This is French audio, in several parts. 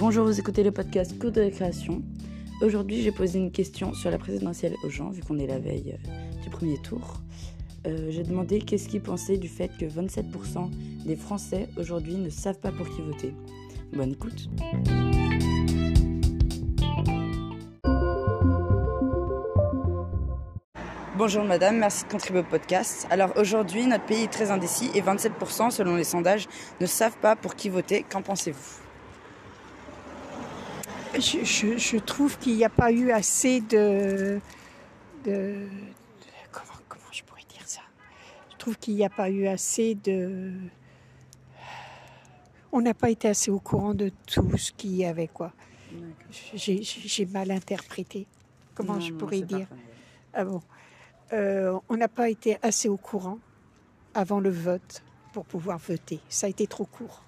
Bonjour, vous écoutez le podcast Cours de récréation. Aujourd'hui, j'ai posé une question sur la présidentielle aux gens, vu qu'on est la veille euh, du premier tour. Euh, j'ai demandé qu'est-ce qu'ils pensaient du fait que 27% des Français aujourd'hui ne savent pas pour qui voter. Bonne écoute. Bonjour madame, merci de contribuer au podcast. Alors aujourd'hui, notre pays est très indécis et 27% selon les sondages ne savent pas pour qui voter. Qu'en pensez-vous? Je, je, trouve qu'il n'y a pas eu assez de, de, comment, comment, je pourrais dire ça? Je trouve qu'il n'y a pas eu assez de on n'a pas été assez au courant de tout ce qu'il y avait quoi. J'ai mal interprété. Comment je pourrais dire? Ah bon. Euh, on n'a pas été assez au courant avant le vote pour pouvoir voter. Ça a été trop court.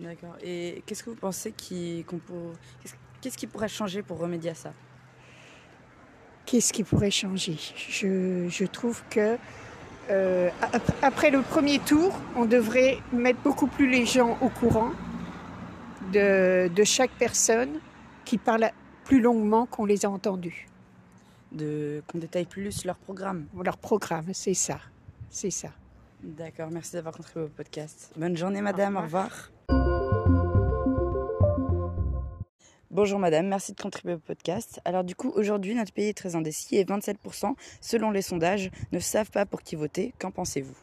D'accord. Et qu'est-ce que vous pensez qui, qu'on Qu'est-ce qui pourrait changer pour remédier à ça? Qu'est-ce qui pourrait changer? Je, je, trouve que euh, après le premier tour, on devrait mettre beaucoup plus les gens au courant de, de chaque personne qui parle plus longuement qu'on les a entendus. De, qu'on détaille plus leur programme. Leur programme, c'est ça. C'est ça. D'accord, merci d'avoir contribué au podcast. Bonne journée madame, Au revoir. Bonjour madame, merci de contribuer au podcast. Alors du coup, aujourd'hui, notre pays est très indécis et 27%, selon les sondages, ne savent pas pour qui voter. Qu'en pensez-vous?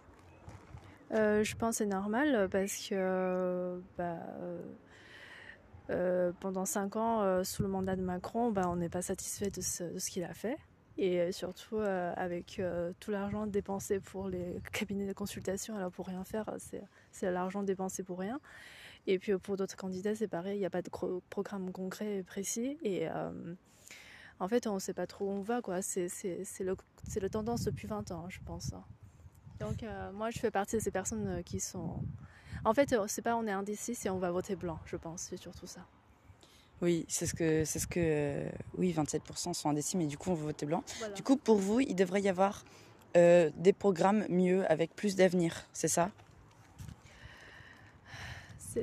Euh, Je pense que c'est normal parce que bah, euh, pendant 5 ans, euh, sous le mandat de Macron, bah, on n'est pas satisfait de ce, de ce qu'il a fait. Et surtout avec tout l'argent dépensé pour les cabinets de consultation, alors pour rien faire, c'est l'argent dépensé pour rien. Et puis pour d'autres candidats, c'est pareil, il n'y a pas de programme concret et précis. Et euh, en fait, on ne sait pas trop où on va. C'est le, le tendance depuis 20 ans, je pense. Donc euh, moi, je fais partie de ces personnes euh, qui sont... En fait, c'est pas on est indécis, c'est on va voter blanc, je pense. C'est surtout ça. Oui, c'est ce que, c'est ce que, oui, 27% sont indécis, mais du coup, on va voter blanc. Du coup, pour vous, il devrait y avoir des programmes mieux, avec plus d'avenir, c'est ça?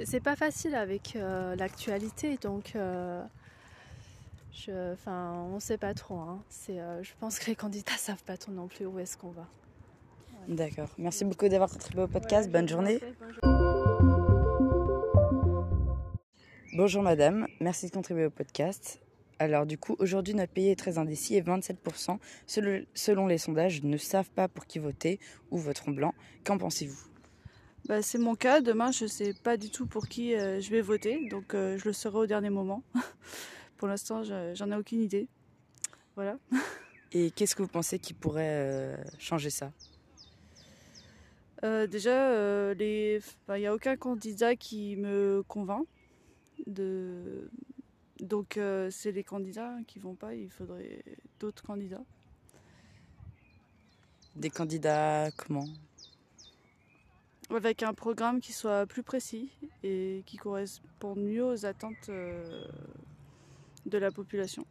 C'est pas facile avec euh, l'actualité, donc euh, je, enfin, on sait pas trop. Hein. Euh, je pense que les candidats savent pas trop non plus où est-ce qu'on va. D'accord. Merci beaucoup d'avoir contribué au podcast. Bonne journée. Bonjour madame, merci de contribuer au podcast. Alors du coup, aujourd'hui notre pays est très indécis et 27% selon les sondages ne savent pas pour qui voter ou voteront blanc. Qu'en pensez-vous? Bah, c'est mon cas. Demain, je ne sais pas du tout pour qui euh, je vais voter, donc euh, je le saurai au dernier moment. pour l'instant, j'en ai aucune idée. Voilà. Et qu'est-ce que vous pensez qui pourrait euh, changer ça? Déjà, il n'y a aucun candidat qui me convainc. De... Donc, c'est les candidats qui vont pas. Il faudrait d'autres candidats. Des candidats comment? Avec un programme qui soit plus précis et qui corresponde mieux aux attentes euh, de la population.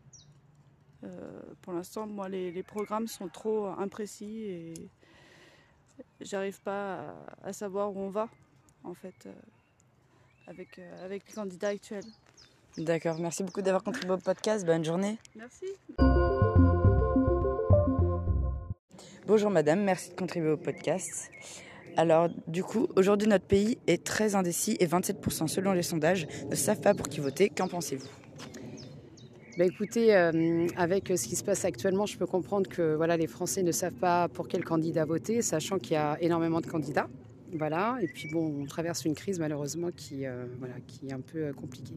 Euh, pour l'instant, moi, les, programmes sont trop imprécis et j'arrive pas à, savoir où on va, en fait, euh, avec, avec les candidats actuels. D'accord, merci beaucoup d'avoir contribué au podcast. Bonne journée. Merci. Bonjour madame, merci de contribuer au podcast. Alors, du coup, aujourd'hui, notre pays est très indécis et 27% selon les sondages ne savent pas pour qui voter. Qu'en pensez-vous? Bah écoutez, euh, avec ce qui se passe actuellement, je peux comprendre que voilà, les Français ne savent pas pour quel candidat voter, sachant qu'il y a énormément de candidats. Voilà, et puis bon, on traverse une crise malheureusement qui, euh, voilà, qui est un peu euh, compliquée.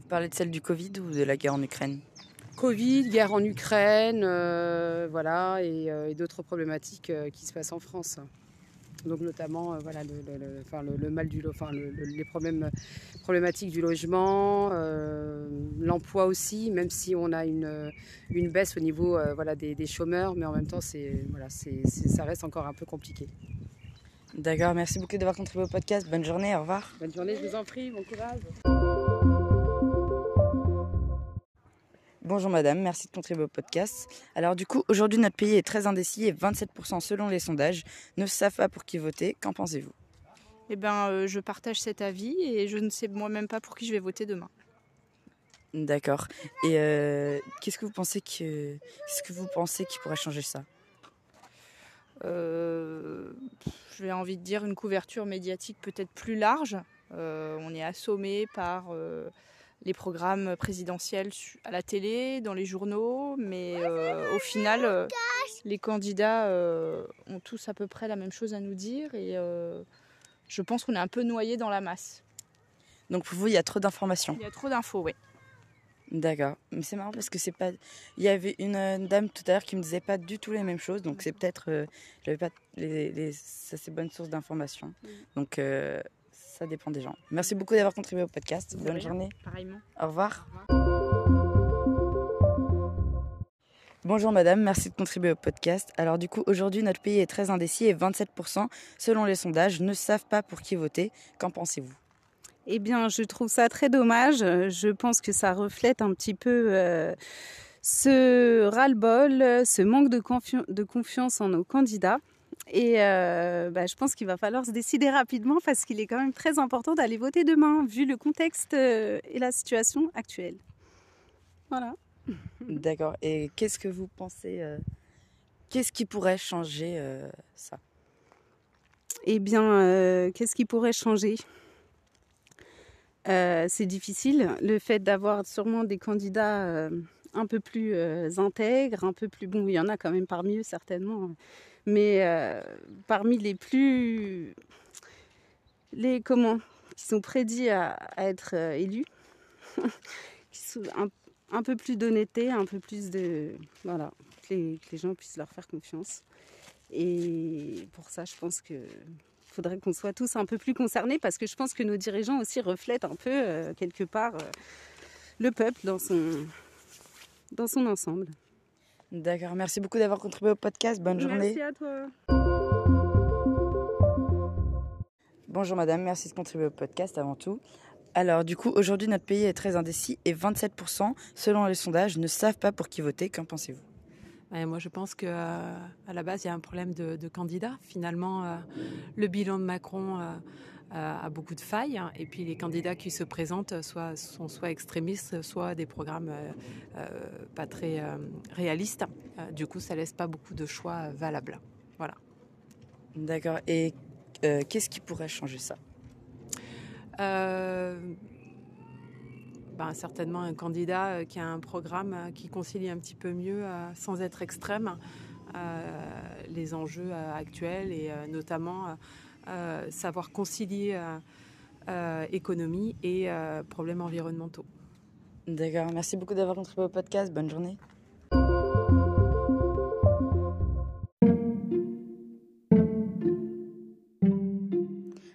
Vous parlez de celle du Covid ou de la guerre en Ukraine? Covid, guerre en Ukraine, voilà, et, et d'autres problématiques qui se passent en France. Donc notamment euh, voilà, le, mal du enfin, les problèmes problématiques du logement, euh, l'emploi aussi, même si on a une, une baisse au niveau euh, voilà, des, chômeurs, mais en même temps c'est, voilà, c'est, ça reste encore un peu compliqué. D'accord, merci beaucoup d'avoir contribué au podcast. Bonne journée, au revoir. Bonne journée, je vous en prie, bon courage. Bonjour madame, merci de contribuer au podcast. Alors du coup, aujourd'hui notre pays est très indécis et 27% selon les sondages ne savent pas pour qui voter. Qu'en pensez-vous? Eh ben, je partage cet avis et je ne sais moi-même pas pour qui je vais voter demain. D'accord. Et qu'est-ce que vous pensez que qu'est-ce que vous pensez qui pourrait changer ça? euh, J'ai envie de dire une couverture médiatique peut-être plus large. on est assommé par les programmes présidentiels à la télé, dans les journaux, mais euh, au final, euh, les candidats euh, ont tous à peu près la même chose à nous dire et je pense qu'on est un peu noyé dans la masse. Donc pour vous, il y a trop d'informations Il y a trop d'infos, oui. D'accord, mais c'est marrant parce que c'est pas. Il y avait une dame tout à l'heure qui me disait pas du tout les mêmes choses, donc c'est peut-être. J'avais pas les, les, assez bonnes sources d'informations. Donc ça dépend des gens. Merci beaucoup d'avoir contribué au podcast. Bonne journée. Pareillement. Au revoir. Bonjour madame, merci de contribuer au podcast. Alors du coup, aujourd'hui, notre pays est très indécis et 27%, selon les sondages, ne savent pas pour qui voter. Qu'en pensez-vous? Eh bien, je trouve ça très dommage. Je pense que ça reflète un petit peu euh, ce ras-le-bol, ce manque de, de confiance en nos candidats. Et euh, bah, je pense qu'il va falloir se décider rapidement parce qu'il est quand même très important d'aller voter demain, vu le contexte euh, et la situation actuelle. Voilà. D'accord. Et qu'est-ce que vous pensez euh, Qu'est-ce qui pourrait changer ça? Eh bien, qu'est-ce qui pourrait changer? C'est difficile. Le fait d'avoir sûrement des candidats un peu plus intègres, un peu plus... Bon, il y en a quand même parmi eux certainement mais euh, parmi les plus. Les comment Qui sont prédits à, être euh, élus, qui sont un, peu plus d'honnêteté, un peu plus de. Voilà, que les, gens puissent leur faire confiance. Et pour ça, je pense que. Faudrait qu'on soit tous un peu plus concernés parce que je pense que nos dirigeants aussi reflètent un peu, euh, quelque part, le peuple dans son, dans son ensemble. D'accord, merci beaucoup d'avoir contribué au podcast. Bonne journée. Merci à toi. Bonjour madame, merci de contribuer au podcast avant tout. Alors du coup, aujourd'hui notre pays est très indécis et 27% selon les sondages ne savent pas pour qui voter. Qu'en pensez-vous? Moi, je pense qu'à à la base, il y a un problème de, candidats. Finalement, euh, le bilan de Macron euh, a beaucoup de failles. Et puis les candidats qui se présentent soit, sont soit extrémistes, soit des programmes euh, euh, pas très euh, réalistes. du coup, ça laisse pas beaucoup de choix valables. Voilà. D'accord. Et qu'est-ce qui pourrait changer ça? Ben, certainement un candidat qui a un programme qui concilie un petit peu mieux, sans être extrême, les enjeux actuels et notamment euh, savoir concilier euh, euh, économie et problèmes environnementaux. D'accord, merci beaucoup d'avoir contribué au podcast. Bonne journée.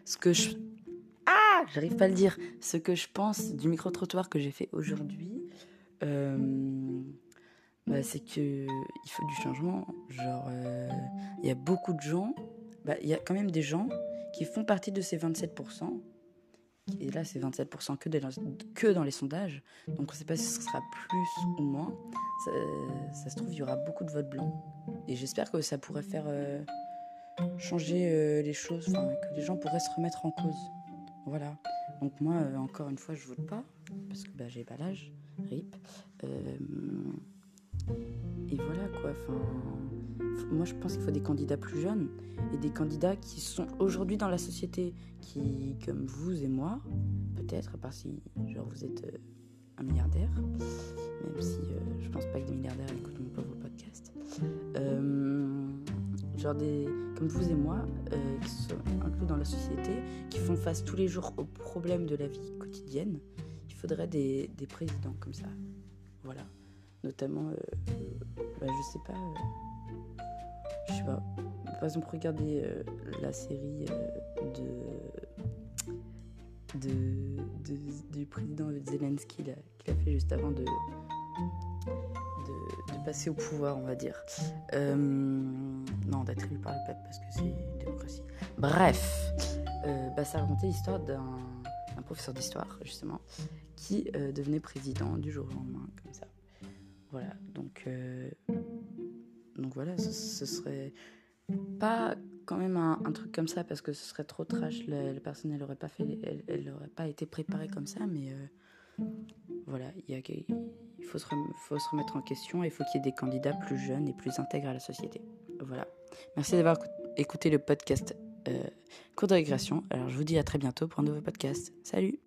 Ce que je. J'arrive pas à le dire. Ce que je pense du micro-trottoir que j'ai fait aujourd'hui, bah, c'est qu'il faut du changement. Genre, il y a beaucoup de gens bah, il y a quand même des gens qui font partie de ces 27%. Et là, c'est 27% que, dans les sondages. Donc, on ne sait pas si ce sera plus ou moins. Ça, se trouve, il y aura beaucoup de votes blancs. Et j'espère que ça pourrait faire euh, changer euh, les choses, que les gens pourraient se remettre en cause. Voilà. Donc, moi, euh, encore une fois, je vote pas, parce que bah, j'ai pas l'âge. RIP. et voilà, quoi. Enfin moi je pense qu'il faut des candidats plus jeunes et des candidats qui sont aujourd'hui dans la société, qui, comme vous et moi, peut-être, parce si genre vous êtes euh, un milliardaire, même si euh, je pense pas que des milliardaires écoutent mon pauvre podcast. Euh, genre des, comme vous et moi, qui sont inclus dans la société, qui font face tous les jours aux problèmes de la vie quotidienne. Il faudrait des, des présidents comme ça. Voilà. Notamment, bah, je sais pas je sais pas. Par exemple, regardez euh, la série euh, de, de, du président Zelensky qu'il a fait juste avant de, de, passer au pouvoir, on va dire. Euh, non, d'être élu par le peuple parce que c'est une démocratie. Bref, euh, bah, ça racontait l'histoire d'un professeur d'histoire, justement, qui euh, devenait président du jour au lendemain, comme ça. Voilà, donc, euh, donc voilà, ce, serait pas quand même un, truc comme ça parce que ce serait trop trash. La, personne, elle n'aurait pas fait, elle, pas été préparée comme ça, mais euh, voilà, il faut se, remettre en question et il faut qu'il y ait des candidats plus jeunes et plus intègres à la société voilà. Merci d'avoir écouté le podcast euh, Cours de régression. Alors je vous dis à très bientôt pour un nouveau podcast. Salut